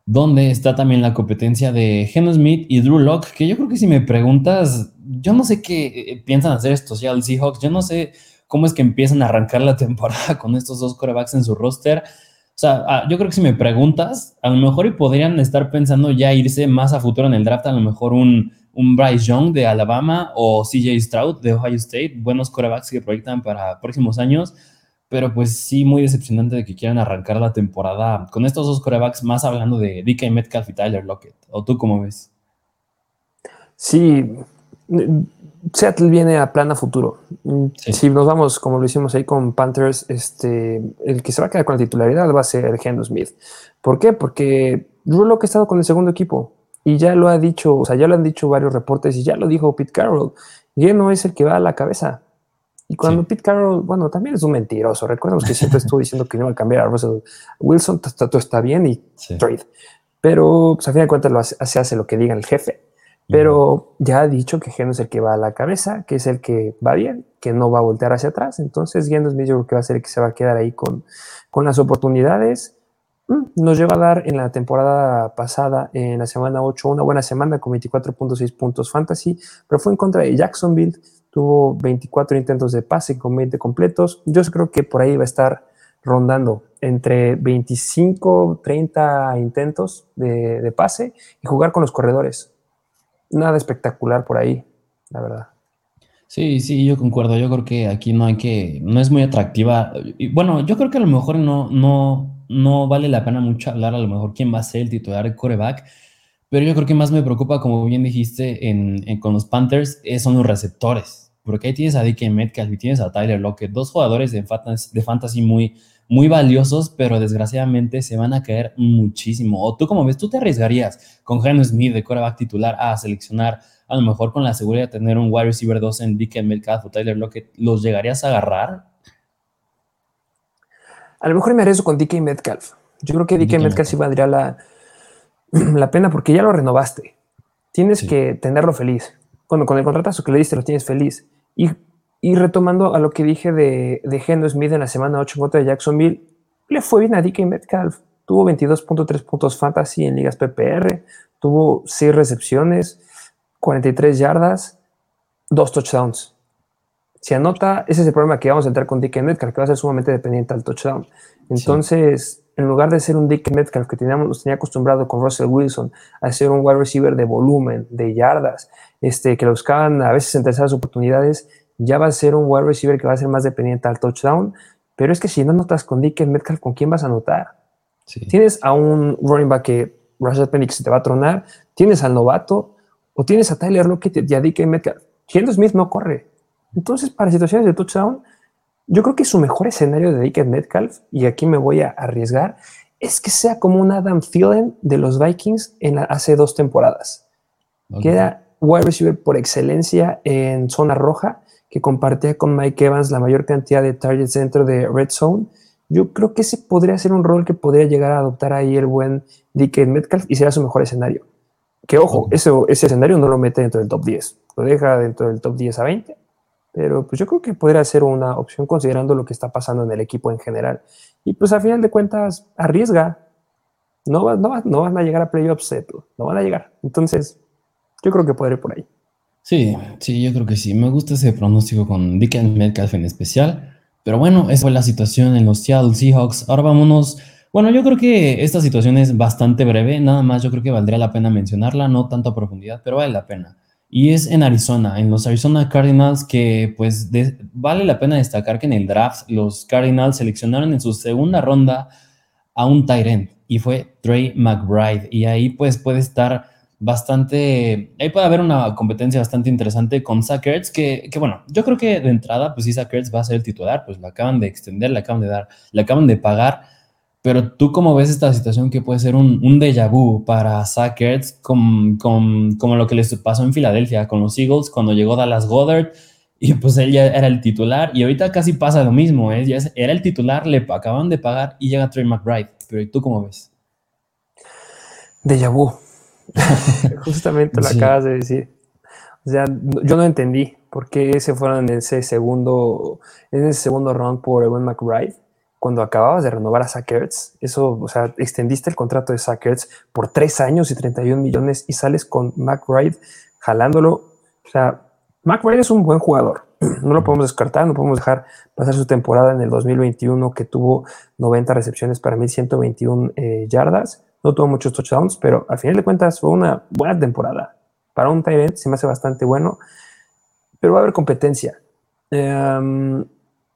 donde está también la competencia de Geno Smith y Drew Locke, que yo creo que si me preguntas, yo no sé qué eh, piensan hacer estos Seattle Seahawks, yo no sé cómo es que empiezan a arrancar la temporada con estos dos quarterbacks en su roster. O sea, ah, yo creo que si me preguntas, a lo mejor y podrían estar pensando ya irse más a futuro en el draft, a lo mejor un, un Bryce Young de Alabama o CJ Stroud de Ohio State, buenos corebacks que proyectan para próximos años, pero pues sí, muy decepcionante de que quieran arrancar la temporada con estos dos corebacks, más hablando de DK Metcalf y Tyler Lockett. ¿O tú cómo ves? Sí, Seattle viene a plan a futuro. Mm, si nos vamos, como lo hicimos ahí con Panthers, este, el que se va a quedar con la titularidad va a ser Geno Smith. ¿Por qué? Porque Drew que ha estado con el segundo equipo y ya lo ha dicho, o sea, ya lo han dicho varios reportes y ya lo dijo Pete Carroll. Geno es el que va a la cabeza. Y cuando Pete Carroll, bueno, también es un mentiroso. Recuerda que siempre estuvo diciendo que no iba a cambiar a Russell Wilson, todo está bien y trade. Pero pues, a fin de cuentas lo se hace lo que diga el jefe. Pero ya ha dicho que Geno es el que va a la cabeza, que es el que va bien, que no va a voltear hacia atrás. Entonces, Geno Smith yo creo que va a ser el que se va a quedar ahí con, con las oportunidades. Mm, nos lleva a dar en la temporada pasada, en la semana 8, una buena semana con 24.6 puntos fantasy, pero fue en contra de Jacksonville. Tuvo 24 intentos de pase con 20 completos. Yo creo que por ahí va a estar rondando entre 25, 30 intentos de, de pase y jugar con los corredores nada espectacular por ahí, la verdad. Sí, sí, yo concuerdo. Yo creo que aquí no hay que, no es muy atractiva. Bueno, yo creo que a lo mejor no, no, no vale la pena mucho hablar a lo mejor quién va a ser el titular de coreback, pero yo creo que más me preocupa, como bien dijiste, en, con los Panthers, son los receptores, porque ahí tienes a DK Metcalf y tienes a Tyler Lockett, dos jugadores de fantasy, de fantasy muy, muy valiosos, pero desgraciadamente se van a caer muchísimo. O tú como ves, tú te arriesgarías con Geno Smith de coreback titular a seleccionar, a lo mejor con la seguridad de tener un wide receiver 2 en DK Metcalf o Tyler Lockett, ¿los llegarías a agarrar? A lo mejor me arriesgo con DK Metcalf. Yo creo que DK, Metcalf sí valdría la, la pena porque ya lo renovaste. Tienes que tenerlo feliz. Cuando con el contratazo que le diste lo tienes feliz. Y y retomando a lo que dije de, de Geno Smith en la semana 8 en contra de Jacksonville, le fue bien a DK Metcalf. Tuvo 22.3 puntos fantasy en ligas PPR, tuvo 6 recepciones, 43 yardas, 2 touchdowns. Si anota, ese es el problema que vamos a entrar con DK Metcalf, que va a ser sumamente dependiente al touchdown. Entonces, en lugar de ser un DK Metcalf que teníamos, nos tenía acostumbrado con Russell Wilson a ser un wide receiver de volumen, de yardas, este, que lo buscaban a veces en terceras oportunidades, ya va a ser un wide receiver que va a ser más dependiente al touchdown. Pero es que si no notas con Dick Metcalf, ¿con quién vas a anotar? Tienes a un running back que Rashad Penny se te va a tronar, tienes al novato, o tienes a Tyler Lockett y a Dick Metcalf. Gendo Smith no corre. Entonces, para situaciones de touchdown, yo creo que su mejor escenario de Dick Metcalf, y aquí me voy a arriesgar, es que sea como un Adam Thielen de los Vikings en hace dos temporadas. Queda wide receiver por excelencia en zona roja que compartía con Mike Evans la mayor cantidad de targets dentro de Red Zone. Yo creo que ese podría ser un rol que podría llegar a adoptar ahí el buen DK Metcalf y sería su mejor escenario. Que ojo, ese, ese escenario no lo mete dentro del top 10, lo deja dentro del top 10 a 20, pero pues yo creo que podría ser una opción considerando lo que está pasando en el equipo en general. Y pues a final de cuentas, arriesga. No, no, no van a llegar a playoffs, no van a llegar. Entonces, yo creo que podría ir por ahí. Sí, sí, yo creo que sí. Me gusta ese pronóstico con Dickens Metcalf en especial. Pero bueno, esa fue la situación en los Seattle Seahawks. Ahora vámonos. Bueno, yo creo que esta situación es bastante breve. Nada más yo creo que valdría la pena mencionarla, no tanto a profundidad, pero vale la pena. Y es en Arizona, en los Arizona Cardinals, que pues vale la pena destacar que en el draft los Cardinals seleccionaron en su segunda ronda a un Tyrant y fue Trey McBride. Y ahí pues puede estar bastante, ahí puede haber una competencia bastante interesante con Zach que, que, bueno, yo creo que de entrada, pues sí, Zach va a ser el titular, pues lo acaban de extender, le acaban de dar, le acaban de pagar, pero tú cómo ves esta situación que puede ser un, un déjà vu para Zach con, con, como lo que les pasó en Filadelfia con los Eagles cuando llegó Dallas Goddard y pues él ya era el titular y ahorita casi pasa lo mismo, ¿eh? ya era el titular, le acaban de pagar y llega Trey McBride, pero ¿tú cómo ves? Déjà vu. Justamente lo acabas de decir. O sea, yo no entendí por qué se fueron en ese segundo, en ese segundo round por Ewan McBride cuando acababas de renovar a Sackers. Eso, o sea, extendiste el contrato de Sackers por tres años y 31 millones y sales con McBride jalándolo. O sea, McBride es un buen jugador. No lo podemos descartar, no podemos dejar pasar su temporada en el 2021 que tuvo 90 recepciones para 1121 eh, yardas no tuvo muchos touchdowns, pero al final de cuentas fue una buena temporada. Para un tight se me hace bastante bueno, pero va a haber competencia. Em,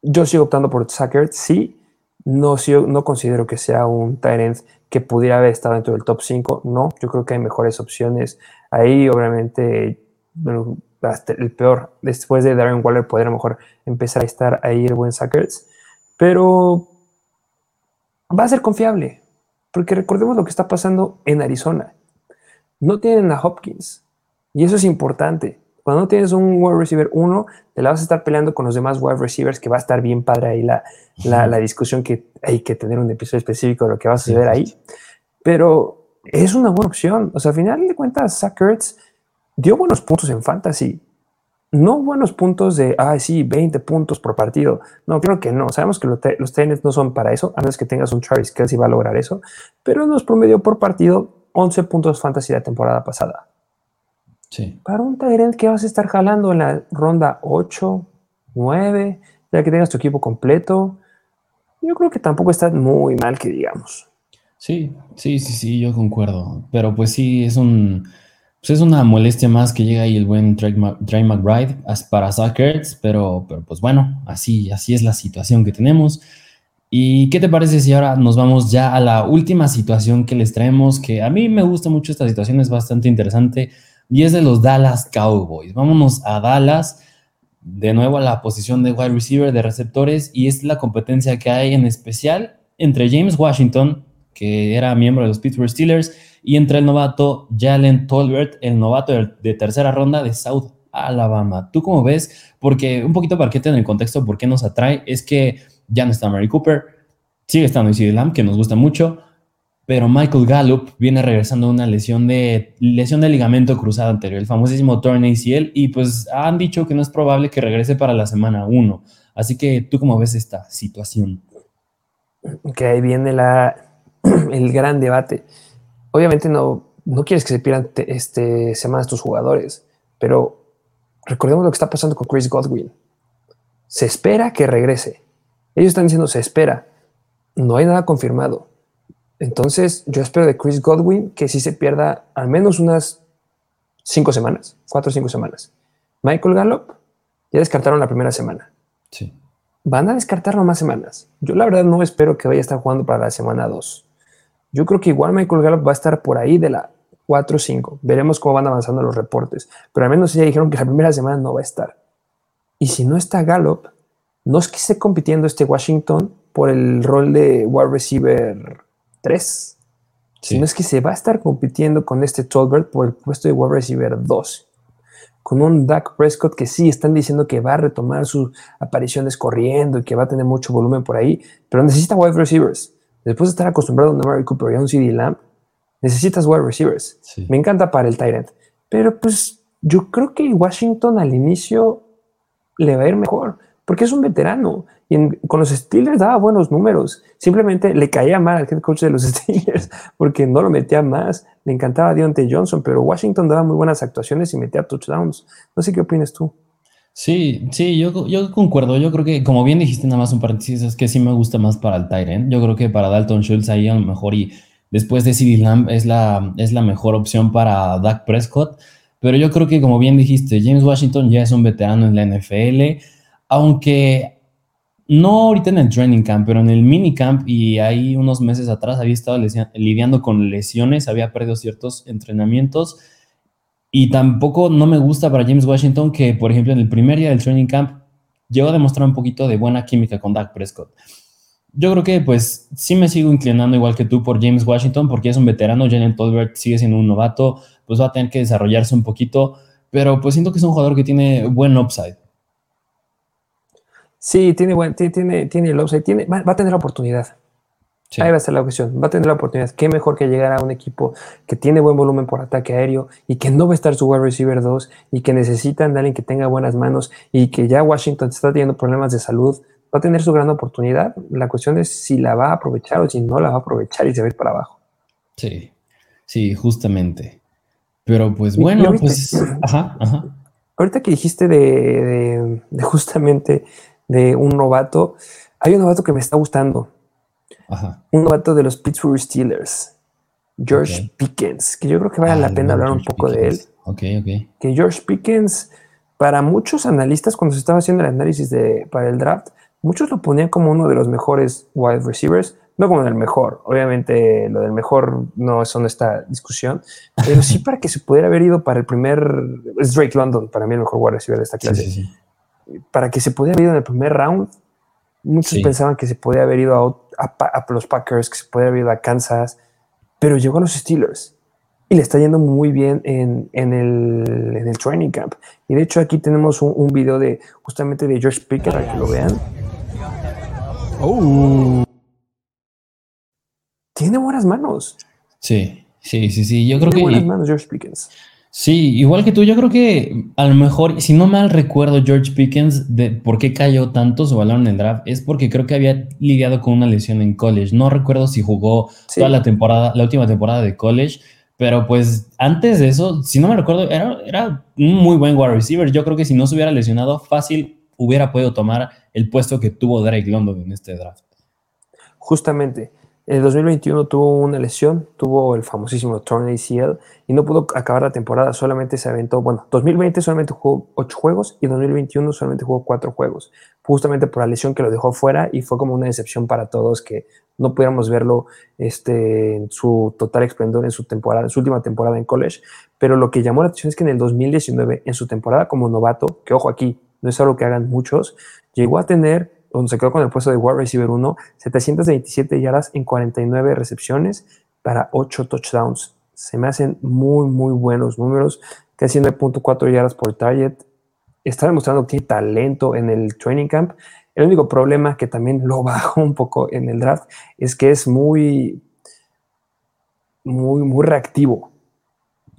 yo sigo optando por Zucker, sí. No, no considero que sea un tight que pudiera haber estado dentro del top 5. No, yo creo que hay mejores opciones. Ahí, obviamente, el peor, después de Darren Waller, podría mejor empezar a estar ahí el buen Suckers. Pero va a ser confiable. Porque recordemos lo que está pasando en Arizona. No tienen a Hopkins. Y eso es importante. Cuando no tienes un wide receiver 1, te la vas a estar peleando con los demás wide receivers, que va a estar bien padre ahí la, la, discusión que hay que tener un episodio específico de lo que vas a ver ahí. Pero es una buena opción. O sea, al final de cuentas, Zach dio buenos puntos en fantasy no buenos puntos de, ah, sí, 20 puntos por partido. No, creo que no. Sabemos que los, los no son para eso, a menos que tengas un Travis Kelsey va a lograr eso. Pero nos promedió por partido 11 puntos fantasy la temporada pasada. Sí. Para un Tyrant que vas a estar jalando en la ronda 8, 9, ya que tengas tu equipo completo, yo creo que tampoco está muy mal que digamos. Sí, sí, sí, sí, yo concuerdo. Pero pues sí, es un pues es una molestia más que llega ahí el buen Trey, McBride para pero, pero pues bueno, así, así es la situación que tenemos. ¿Y qué te parece si ahora nos vamos ya a la última situación que les traemos? Que a mí me gusta mucho esta situación, es bastante interesante, y es de los Dallas Cowboys. Vámonos a Dallas, de nuevo a la posición de wide receiver de receptores, y es la competencia que hay en especial entre James Washington, que era miembro de los Pittsburgh Steelers, y entre el novato Jalen Tolbert, el novato de, tercera ronda de South Alabama. ¿Tú cómo ves? Porque un poquito para que en el contexto, por qué nos atrae, es que ya no está Mary Cooper, sigue estando Isidro Lamb, que nos gusta mucho, pero Michael Gallup viene regresando de una lesión de, lesión de ligamento cruzado anterior, el famosísimo torn ACL, y pues han dicho que no es probable que regrese para la semana 1. Así que, ¿tú cómo ves esta situación? Que ahí viene la, el gran debate obviamente no, no quieres que se pierdan este, semanas tus jugadores, pero recordemos lo que está pasando con Chris Godwin. Se espera que regrese. Ellos están diciendo se espera. No hay nada confirmado. Entonces, yo espero de Chris Godwin que sí se pierda al menos unas cinco semanas, cuatro o cinco semanas. Michael Gallup ya descartaron la primera semana. Sí. Van a descartarlo más semanas. Yo la verdad no espero que vaya a estar jugando para la semana 2. Yo creo que igual Michael Gallup va a estar por ahí de la 4 o 5. Veremos cómo van avanzando los reportes. Pero al menos ya dijeron que la primera semana no va a estar. Y si no está Gallup, no es que esté compitiendo este Washington por el rol de wide receiver 3, sino es que se va a estar compitiendo con este Tolbert por el puesto de wide receiver 2. Con un Dak Prescott que sí están diciendo que va a retomar sus apariciones corriendo y que va a tener mucho volumen por ahí, pero necesita wide receivers. Después de estar acostumbrado a un Mary Cooper y a un CD Lamb, necesitas wide receivers. Me encanta para el Tyrant. Pero pues yo creo que Washington al inicio le va a ir mejor, porque es un veterano. Y con los Steelers daba buenos números. Simplemente le caía mal al head coach de los Steelers porque no lo metía más. Le encantaba Deontay Johnson, pero Washington daba muy buenas actuaciones y metía touchdowns. No sé qué opinas tú. Sí, sí, yo, yo concuerdo. Yo creo que, como bien dijiste, nada más un paréntesis, es que sí me gusta más para el Tyrant. Yo creo que para Dalton Schultz ahí a lo mejor y después de CD Lamb es la, es la mejor opción para Dak Prescott. Pero yo creo que, como bien dijiste, James Washington ya es un veterano en la NFL, aunque no ahorita en el training camp, pero en el mini camp y ahí unos meses atrás había estado lidiando con lesiones, había perdido ciertos entrenamientos y tampoco no me gusta para James Washington que, por ejemplo, en el primer día del training camp llegó a demostrar un poquito de buena química con Dak Prescott. Yo creo que pues sí me sigo inclinando igual que tú por James Washington porque es un veterano, Jalen Tolbert sigue siendo un novato, pues va a tener que desarrollarse un poquito, pero pues siento que es un jugador que tiene buen upside. Sí, tiene, buen, tiene, tiene, el upside, tiene, va, a tener la oportunidad. Ahí va a estar la cuestión. Va a tener la oportunidad. Qué mejor que llegar a un equipo que tiene buen volumen por ataque aéreo y que no va a estar su wide receiver 2 y que necesitan de alguien que tenga buenas manos y que ya Washington está teniendo problemas de salud. Va a tener su gran oportunidad. La cuestión es si la va a aprovechar o si no la va a aprovechar y se va a ir para abajo. Sí, sí, justamente. Pero pues bueno, pues. Ajá, ajá. Ahorita que dijiste de, justamente de un novato, hay un novato que me está gustando. Ajá. Un novato de los Pittsburgh Steelers, George Pickens, que yo creo que vale la ah, pena hablar un poco de él. Ok, ok. Que George Pickens, para muchos analistas, cuando se estaba haciendo el análisis de, para el draft, muchos lo ponían como uno de los mejores wide receivers, no como el mejor, obviamente lo del mejor no, eso no está discusión, pero sí para que se pudiera haber ido para el primer, es Drake London, para mí el mejor wide receiver de esta clase, para que se pudiera haber ido en el primer round, muchos pensaban que se podía haber ido a, los Packers, que se podía haber ido a Kansas, pero llegó a los Steelers y le está yendo muy bien en, el, training camp. Y de hecho aquí tenemos un, video de justamente de George Pickens para que lo vean. Oh tiene buenas manos. Sí, sí, sí, sí. Yo creo que. buenas manos, George Pickens. Sí, igual que tú, yo creo que a lo mejor, si no mal recuerdo, George Pickens, de por qué cayó tanto su valor en el draft, es porque creo que había lidiado con una lesión en college. No recuerdo si jugó toda la temporada, la última temporada de college, pero pues antes de eso, si no me recuerdo, era, era un muy buen wide receiver. Yo creo que si no se hubiera lesionado, fácil hubiera podido tomar el puesto que tuvo Drake London en este draft. Justamente. En el 2021 tuvo una lesión, tuvo el famosísimo torn ACL y no pudo acabar la temporada, solamente se aventó, bueno, 2020 solamente jugó 8 juegos y 2021 solamente jugó 4 juegos, justamente por la lesión que lo dejó fuera y fue como una decepción para todos que no pudiéramos verlo este, en su total esplendor en su temporada, en su última temporada en college, pero lo que llamó la atención es que en el 2019, en su temporada como novato, que ojo aquí, no es algo que hagan muchos, llegó a tener donde se quedó con el puesto de wide receiver 1, 727 yardas en 49 recepciones para 8 touchdowns. Se me hacen muy, muy buenos números, casi 9.4 yardas por target. Está demostrando que tiene talento en el training camp. El único problema que también lo bajó un poco en el draft es que es muy, muy, muy reactivo.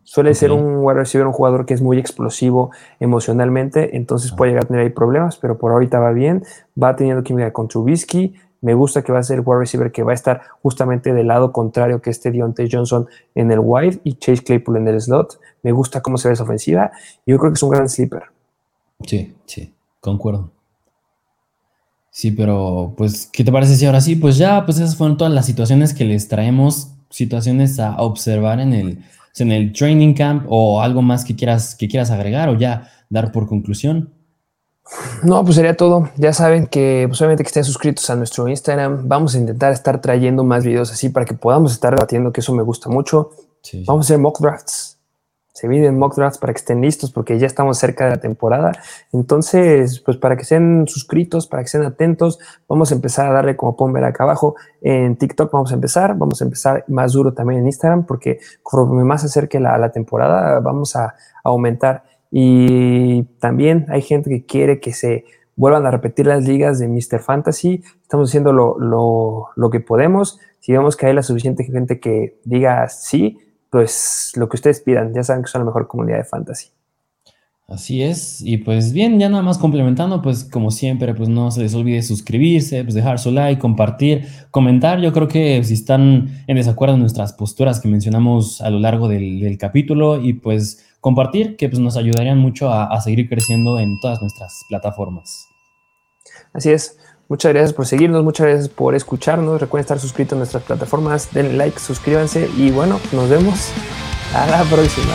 Suele ser un wide receiver, un jugador que es muy explosivo emocionalmente, entonces puede llegar a tener ahí problemas, pero por ahorita va bien, va teniendo química con Trubisky. Me gusta que va a ser el wide receiver que va a estar justamente del lado contrario que este Deontay Johnson en el wide y Chase Claypool en el slot. Me gusta cómo se ve esa ofensiva y yo creo que es un gran sleeper. Sí, sí, concuerdo. Sí, pero pues, ¿qué te parece si ahora sí? Pues ya, pues esas fueron todas las situaciones que les traemos, situaciones a observar en el en el training camp o algo más que quieras, que quieras agregar o ya dar por conclusión. No, pues sería todo. Ya saben que pues obviamente que estén suscritos a nuestro Instagram. Vamos a intentar estar trayendo más videos así para que podamos estar debatiendo, que eso me gusta mucho. Vamos a hacer mock drafts se vienen mock drafts para que estén listos porque ya estamos cerca de la temporada. Entonces, pues para que estén suscritos, para que estén atentos, vamos a empezar a darle, como pueden ver acá abajo, en TikTok vamos a empezar, vamos a empezar más duro también en Instagram porque conforme más se acerque la, la temporada vamos a, aumentar. Y también hay gente que quiere que se vuelvan a repetir las ligas de Mr. Fantasy. Estamos haciendo lo, lo, lo que podemos. Si vemos que hay la suficiente gente que diga sí, pues lo que ustedes pidan. Ya saben que son la mejor comunidad de fantasy. Así es, y pues bien, ya nada más complementando, pues como siempre, pues no se les olvide suscribirse, pues dejar su like, compartir, comentar. Yo creo que si están en desacuerdo en nuestras posturas que mencionamos a lo largo del, capítulo y pues compartir, que pues nos ayudarían mucho a seguir creciendo en todas nuestras plataformas. Así es. Muchas gracias por seguirnos, muchas gracias por escucharnos. Recuerden estar suscritos a nuestras plataformas, denle like, suscríbanse y bueno, nos vemos a la próxima.